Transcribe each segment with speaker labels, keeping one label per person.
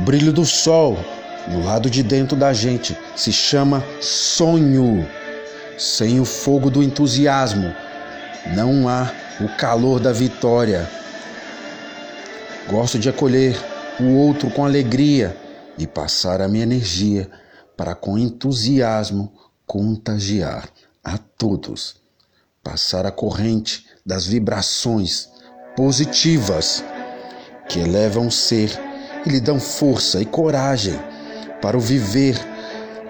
Speaker 1: O brilho do sol no lado de dentro da gente se chama sonho. Sem o fogo do entusiasmo, não há o calor da vitória. Gosto de acolher o outro com alegria e passar a minha energia para com entusiasmo contagiar a todos. Passar a corrente das vibrações positivas que elevam o ser e lhe dão força e coragem para o viver,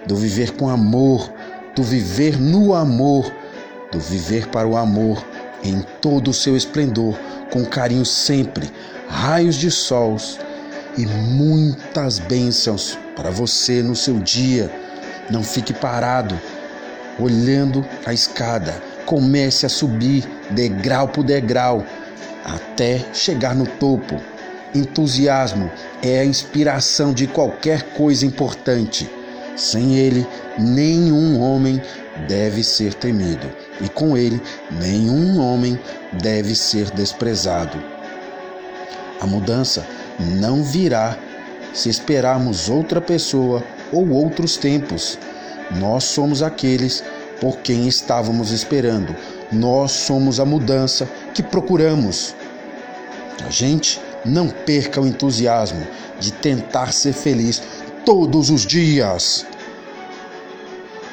Speaker 1: do viver com amor, do viver no amor, do viver para o amor em todo o seu esplendor, com carinho sempre, raios de sols e muitas bênçãos para você no seu dia. Não fique parado olhando a escada, comece a subir degrau por degrau até chegar no topo. Entusiasmo é a inspiração de qualquer coisa importante. Sem ele, nenhum homem deve ser temido, e com ele, nenhum homem deve ser desprezado. A mudança não virá se esperarmos outra pessoa ou outros tempos. Nós somos aqueles por quem estávamos esperando. Nós somos a mudança que procuramos. A gente não perca o entusiasmo de tentar ser feliz todos os dias.